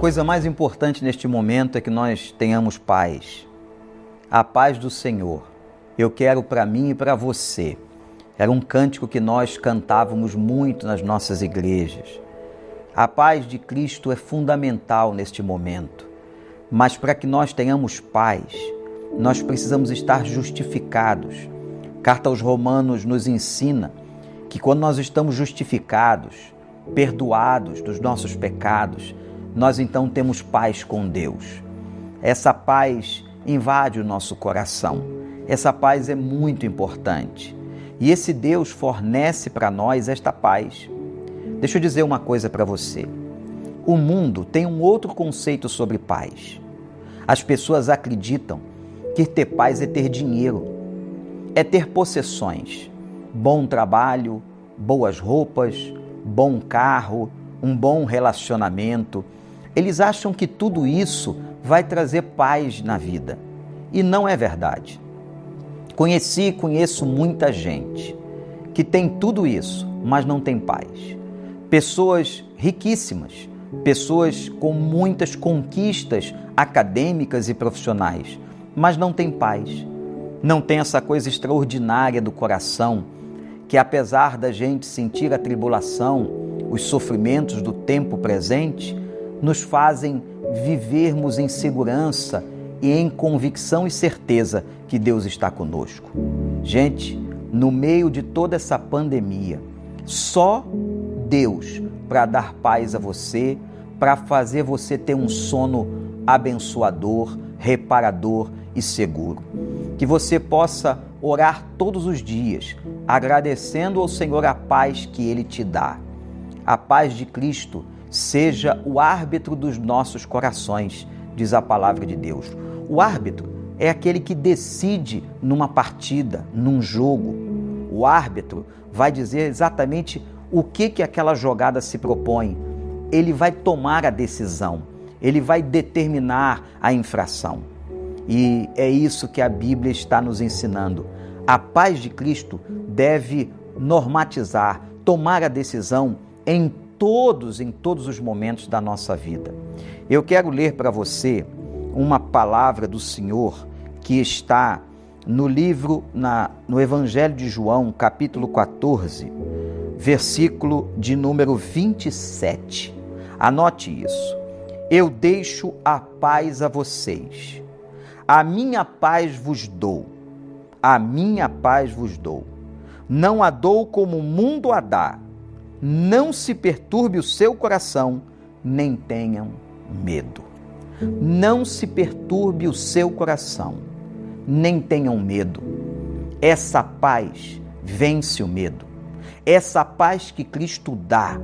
coisa mais importante neste momento é que nós tenhamos paz. A paz do Senhor. Eu quero para mim e para você. Era um cântico que nós cantávamos muito nas nossas igrejas. A paz de Cristo é fundamental neste momento. Mas para que nós tenhamos paz, nós precisamos estar justificados. Carta aos Romanos nos ensina que quando nós estamos justificados, perdoados dos nossos pecados, nós então temos paz com Deus. Essa paz invade o nosso coração. Essa paz é muito importante. E esse Deus fornece para nós esta paz. Deixa eu dizer uma coisa para você. O mundo tem um outro conceito sobre paz. As pessoas acreditam que ter paz é ter dinheiro, é ter possessões, bom trabalho, boas roupas, bom carro, um bom relacionamento. Eles acham que tudo isso vai trazer paz na vida. E não é verdade. Conheci e conheço muita gente que tem tudo isso, mas não tem paz. Pessoas riquíssimas, pessoas com muitas conquistas acadêmicas e profissionais, mas não tem paz. Não tem essa coisa extraordinária do coração que, apesar da gente sentir a tribulação, os sofrimentos do tempo presente, nos fazem vivermos em segurança e em convicção e certeza que Deus está conosco. Gente, no meio de toda essa pandemia, só Deus para dar paz a você, para fazer você ter um sono abençoador, reparador e seguro. Que você possa orar todos os dias, agradecendo ao Senhor a paz que Ele te dá. A paz de Cristo seja o árbitro dos nossos corações, diz a palavra de Deus. O árbitro é aquele que decide numa partida, num jogo. O árbitro vai dizer exatamente o que que aquela jogada se propõe. Ele vai tomar a decisão, ele vai determinar a infração. E é isso que a Bíblia está nos ensinando. A paz de Cristo deve normatizar, tomar a decisão em todos, em todos os momentos da nossa vida. Eu quero ler para você uma palavra do Senhor que está no livro, na, no Evangelho de João, capítulo 14, versículo de número 27. Anote isso. Eu deixo a paz a vocês. A minha paz vos dou. A minha paz vos dou. Não a dou como o mundo a dá não se perturbe o seu coração, nem tenham medo. Não se perturbe o seu coração, nem tenham medo. Essa paz vence o medo. Essa paz que Cristo dá,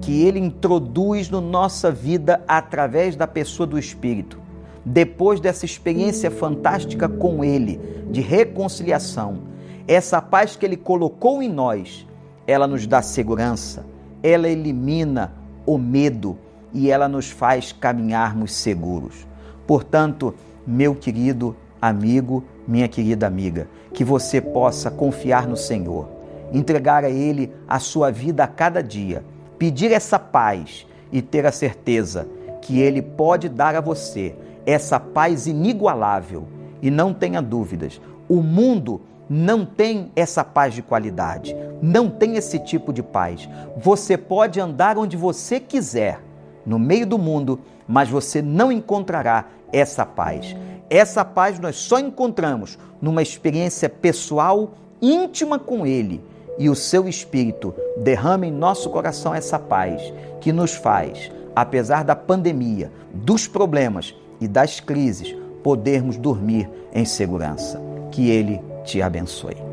que Ele introduz na nossa vida através da pessoa do Espírito. Depois dessa experiência fantástica com Ele, de reconciliação, essa paz que Ele colocou em nós, ela nos dá segurança, ela elimina o medo e ela nos faz caminharmos seguros. Portanto, meu querido amigo, minha querida amiga, que você possa confiar no Senhor, entregar a Ele a sua vida a cada dia, pedir essa paz e ter a certeza que Ele pode dar a você essa paz inigualável. E não tenha dúvidas, o mundo não tem essa paz de qualidade, não tem esse tipo de paz. Você pode andar onde você quiser, no meio do mundo, mas você não encontrará essa paz. Essa paz nós só encontramos numa experiência pessoal, íntima com Ele. E o seu Espírito derrama em nosso coração essa paz que nos faz, apesar da pandemia, dos problemas e das crises, podermos dormir em segurança. Que Ele te abençoe.